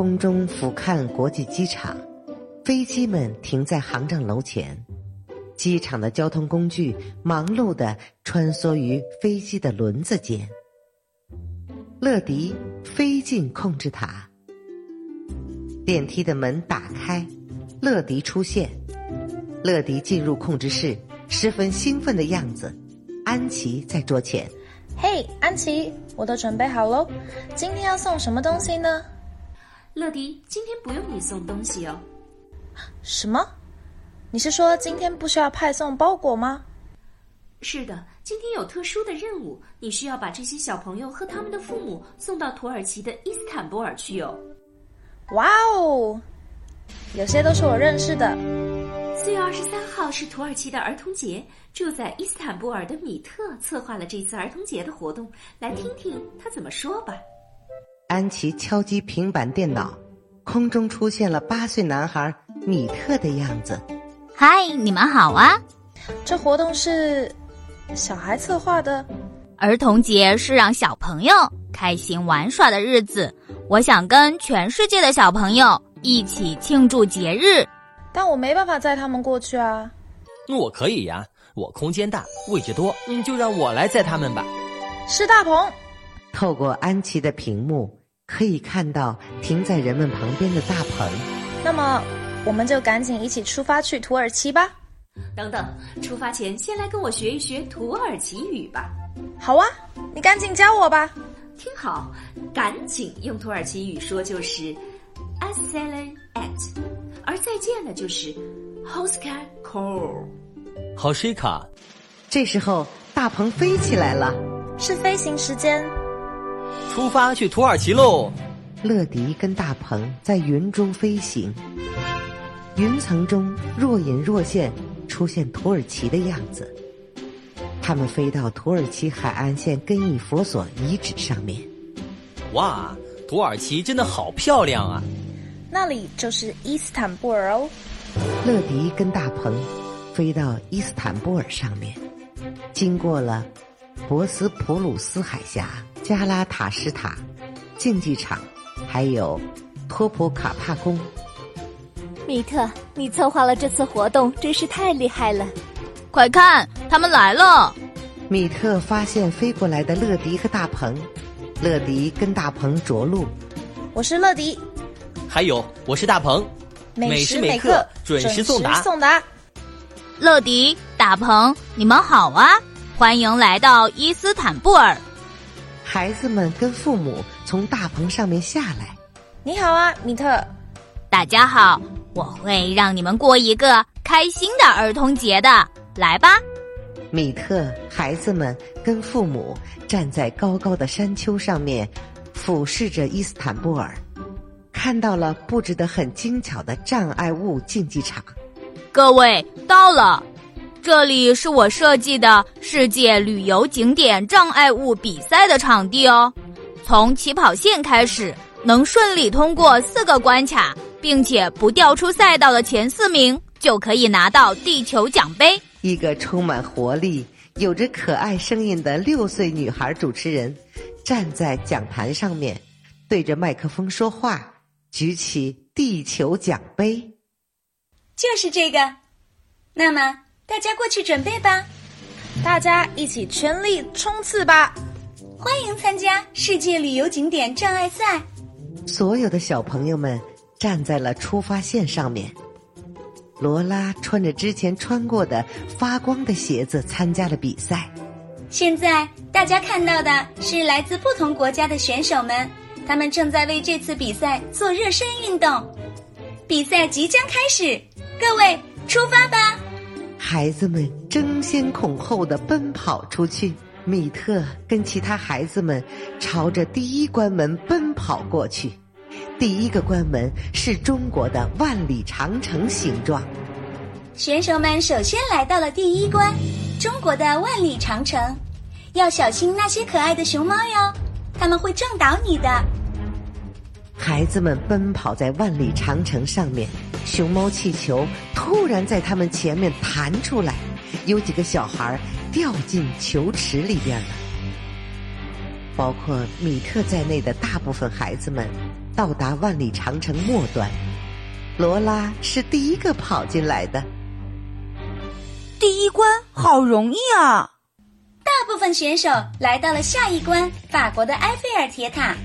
空中俯瞰国际机场，飞机们停在航站楼前，机场的交通工具忙碌的穿梭于飞机的轮子间。乐迪飞进控制塔，电梯的门打开，乐迪出现。乐迪进入控制室，十分兴奋的样子。安琪在桌前。嘿，安琪，我都准备好喽。今天要送什么东西呢？乐迪，今天不用你送东西哦。什么？你是说今天不需要派送包裹吗？是的，今天有特殊的任务，你需要把这些小朋友和他们的父母送到土耳其的伊斯坦布尔去哦。哇哦，有些都是我认识的。四月二十三号是土耳其的儿童节，住在伊斯坦布尔的米特策划了这次儿童节的活动，来听听他怎么说吧。安琪敲击平板电脑，空中出现了八岁男孩米特的样子。嗨，你们好啊！这活动是小孩策划的。儿童节是让小朋友开心玩耍的日子，我想跟全世界的小朋友一起庆祝节日。但我没办法载他们过去啊！我可以呀，我空间大，位置多，嗯，就让我来载他们吧。是大鹏。透过安琪的屏幕，可以看到停在人们旁边的大棚。那么，我们就赶紧一起出发去土耳其吧。等等，出发前先来跟我学一学土耳其语吧。好啊，你赶紧教我吧。听好，赶紧用土耳其语说就是 a s e l a at。而再见的就是 Hoska Call，好西卡。这时候大鹏飞起来了，是飞行时间，出发去土耳其喽！乐迪跟大鹏在云中飞行，云层中若隐若现出现土耳其的样子。他们飞到土耳其海岸线根伊佛索遗址上面。哇，土耳其真的好漂亮啊！那里就是伊斯坦布尔哦。乐迪跟大鹏飞到伊斯坦布尔上面，经过了博斯普鲁斯海峡、加拉塔什塔竞技场，还有托普卡帕宫。米特，你策划了这次活动，真是太厉害了！快看，他们来了！米特发现飞过来的乐迪和大鹏，乐迪跟大鹏着陆。我是乐迪。还有，我是大鹏，每时每刻准时送达。送达。乐迪、大鹏，你们好啊！欢迎来到伊斯坦布尔。孩子们跟父母从大棚上面下来。你好啊，米特。大家好，我会让你们过一个开心的儿童节的。来吧，米特。孩子们跟父母站在高高的山丘上面，俯视着伊斯坦布尔。看到了布置的很精巧的障碍物竞技场，各位到了，这里是我设计的世界旅游景点障碍物比赛的场地哦。从起跑线开始，能顺利通过四个关卡，并且不掉出赛道的前四名，就可以拿到地球奖杯。一个充满活力、有着可爱声音的六岁女孩主持人，站在讲坛上面，对着麦克风说话。举起地球奖杯，就是这个。那么，大家过去准备吧。大家一起全力冲刺吧！欢迎参加世界旅游景点障碍赛。所有的小朋友们站在了出发线上面。罗拉穿着之前穿过的发光的鞋子参加了比赛。现在大家看到的是来自不同国家的选手们。他们正在为这次比赛做热身运动，比赛即将开始，各位出发吧！孩子们争先恐后的奔跑出去，米特跟其他孩子们朝着第一关门奔跑过去。第一个关门是中国的万里长城形状。选手们首先来到了第一关，中国的万里长城，要小心那些可爱的熊猫哟，他们会撞倒你的。孩子们奔跑在万里长城上面，熊猫气球突然在他们前面弹出来，有几个小孩掉进球池里边了。包括米特在内的大部分孩子们到达万里长城末端。罗拉是第一个跑进来的。第一关好容易啊！大部分选手来到了下一关——法国的埃菲尔铁塔。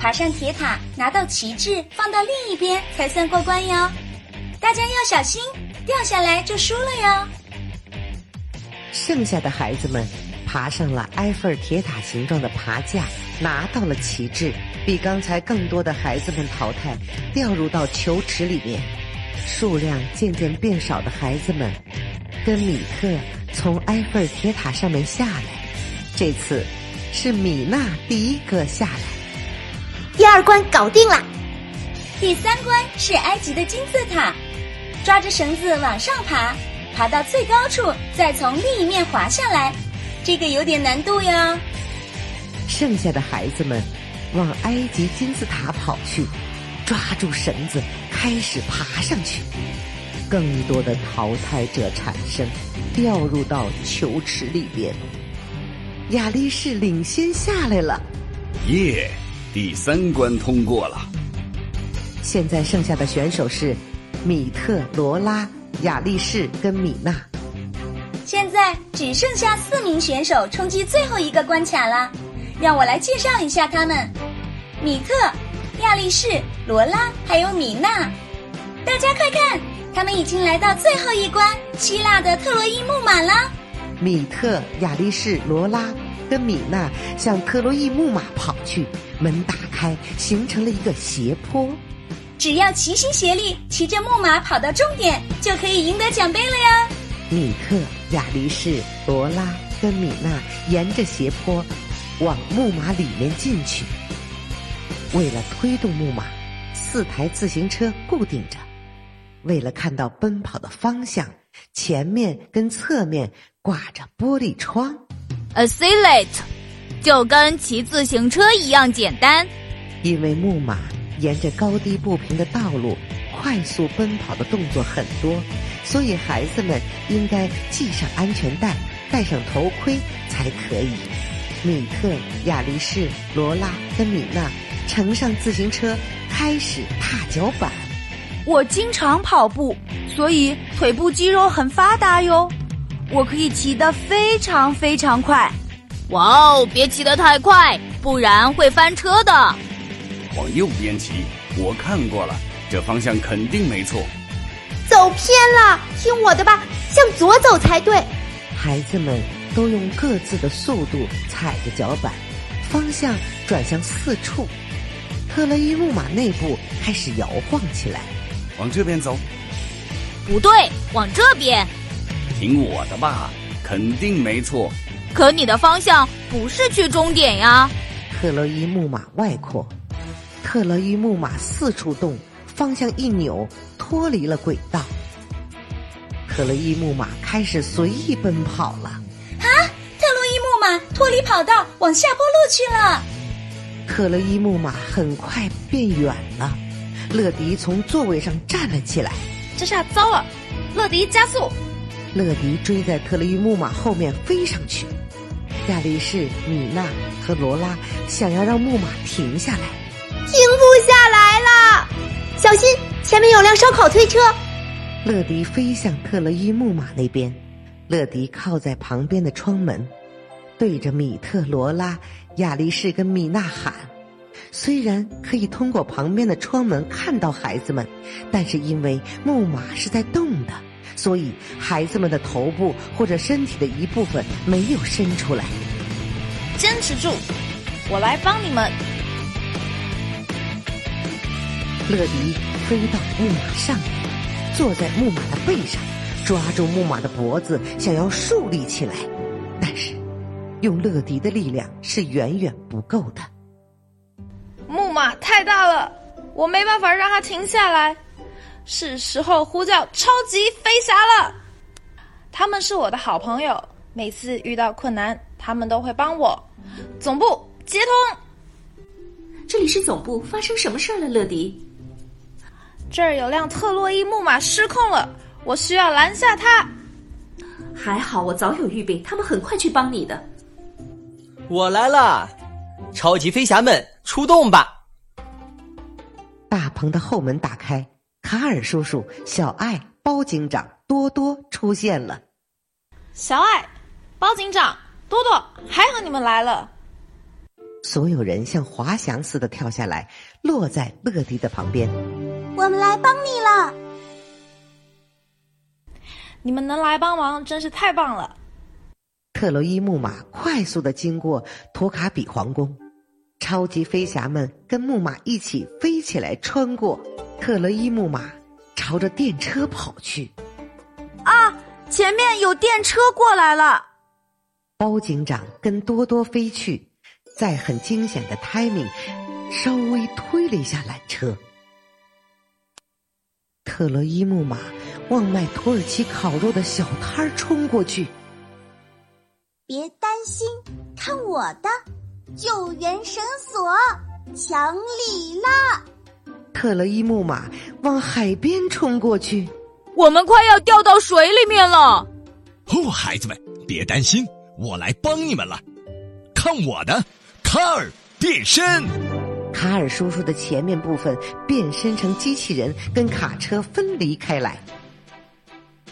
爬上铁塔，拿到旗帜放到另一边才算过关哟。大家要小心，掉下来就输了哟。剩下的孩子们爬上了埃菲尔铁塔形状的爬架，拿到了旗帜。比刚才更多的孩子们淘汰，掉入到球池里面。数量渐渐变少的孩子们，跟米克从埃菲尔铁塔上面下来。这次是米娜第一个下来。第二关搞定了，第三关是埃及的金字塔，抓着绳子往上爬，爬到最高处，再从另一面滑下来，这个有点难度哟。剩下的孩子们往埃及金字塔跑去，抓住绳子开始爬上去，更多的淘汰者产生，掉入到球池里边。亚力士领先下来了，耶！第三关通过了，现在剩下的选手是米特、罗拉、亚力士跟米娜。现在只剩下四名选手冲击最后一个关卡了，让我来介绍一下他们：米特、亚力士、罗拉还有米娜。大家快看，他们已经来到最后一关——希腊的特洛伊木马了。米特、亚力士、罗拉。跟米娜向特洛伊木马跑去，门打开，形成了一个斜坡。只要齐心协力，骑着木马跑到终点，就可以赢得奖杯了呀！米克、亚力士、罗拉跟米娜沿着斜坡往木马里面进去。为了推动木马，四台自行车固定着。为了看到奔跑的方向，前面跟侧面挂着玻璃窗。Accelerate，就跟骑自行车一样简单。因为木马沿着高低不平的道路快速奔跑的动作很多，所以孩子们应该系上安全带、戴上头盔才可以。米特、亚力士、罗拉跟米娜乘上自行车，开始踏脚板。我经常跑步，所以腿部肌肉很发达哟。我可以骑得非常非常快，哇哦！别骑得太快，不然会翻车的。往右边骑，我看过了，这方向肯定没错。走偏了，听我的吧，向左走才对。孩子们都用各自的速度踩着脚板，方向转向四处。特洛伊木马内部开始摇晃起来。往这边走？不对，往这边。听我的吧，肯定没错。可你的方向不是去终点呀。特洛伊木马外扩，特洛伊木马四处动，方向一扭，脱离了轨道。特洛伊木马开始随意奔跑了。啊！特洛伊木马脱离跑道，往下坡路去了。特洛伊木马很快变远了。乐迪从座位上站了起来。这下糟了！乐迪加速。乐迪追在特洛伊木马后面飞上去，亚力士、米娜和罗拉想要让木马停下来！小心，前面有辆烧烤推车。乐迪飞向特洛伊木马那边，乐迪靠在旁边的窗门，对着米特、罗拉、亚力士跟米娜喊。虽然可以通过旁边的窗门看到孩子们，但是因为木马是在动的。所以，孩子们的头部或者身体的一部分没有伸出来。坚持住，我来帮你们。乐迪飞到木马上面，坐在木马的背上，抓住木马的脖子，想要竖立起来。但是，用乐迪的力量是远远不够的。木马太大了，我没办法让它停下来。是时候呼叫超级飞侠了！他们是我的好朋友，每次遇到困难，他们都会帮我。总部接通，这里是总部，发生什么事儿了，乐迪？这儿有辆特洛伊木马失控了，我需要拦下它。还好我早有预备，他们很快去帮你的。我来了，超级飞侠们出动吧！大棚的后门打开，卡尔叔叔、小爱、包警长、多多出现了。小爱、包警长、多多，还好你们来了！所有人像滑翔似的跳下来，落在乐迪的旁边。我们来帮你了！你们能来帮忙，真是太棒了！特洛伊木马快速的经过托卡比皇宫。超级飞侠们跟木马一起飞起来，穿过特洛伊木马，朝着电车跑去。啊，前面有电车过来了！包警长跟多多飞去，在很惊险的 timing，稍微推了一下缆车。特洛伊木马往卖土耳其烤肉的小摊儿冲过去。别担心，看我的！救援绳索抢礼啦！特洛伊木马往海边冲过去，我们快要掉到水里面了！哦，孩子们，别担心，我来帮你们了。看我的，卡尔变身！卡尔叔叔的前面部分变身成机器人，跟卡车分离开来。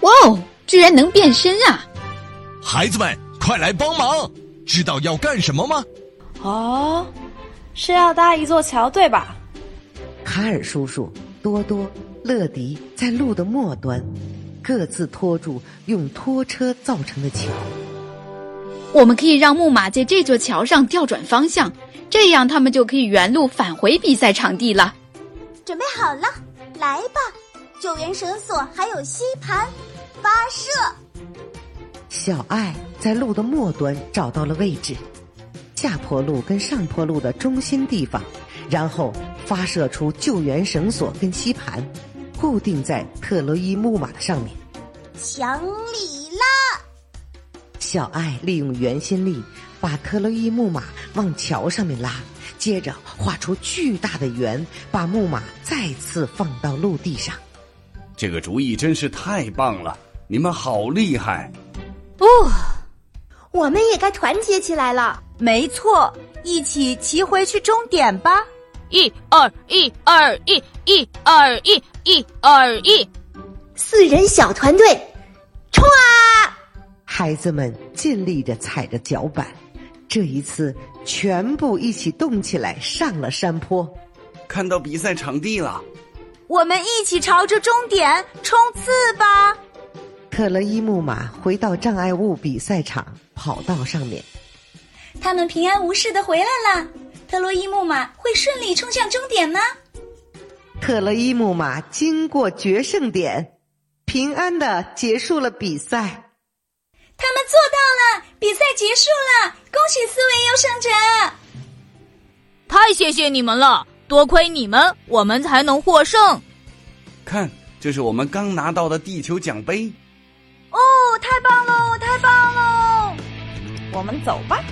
哇哦，居然能变身啊！孩子们，快来帮忙！知道要干什么吗？哦，是要搭一座桥，对吧？卡尔叔叔、多多、乐迪在路的末端，各自拖住用拖车造成的桥。我们可以让木马在这座桥上调转方向，这样他们就可以原路返回比赛场地了。准备好了，来吧！救援绳索还有吸盘，发射！小爱在路的末端找到了位置。下坡路跟上坡路的中心地方，然后发射出救援绳索跟吸盘，固定在特洛伊木马的上面。抢礼啦！小爱利用圆心力把特洛伊木马往桥上面拉，接着画出巨大的圆，把木马再次放到陆地上。这个主意真是太棒了！你们好厉害！哦，我们也该团结起来了。没错，一起骑回去终点吧！一二一二一，一二一，一二一，四人小团队，冲啊！孩子们尽力的踩着脚板，这一次全部一起动起来，上了山坡。看到比赛场地了，我们一起朝着终点冲刺吧！特洛伊木马回到障碍物比赛场跑道上面。他们平安无事的回来了。特洛伊木马会顺利冲向终点吗？特洛伊木马经过决胜点，平安的结束了比赛。他们做到了，比赛结束了，恭喜四位优胜者！太谢谢你们了，多亏你们，我们才能获胜。看，这是我们刚拿到的地球奖杯。哦，太棒喽，太棒喽！我们走吧。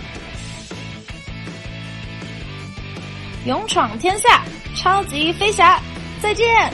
勇闯天下，超级飞侠，再见。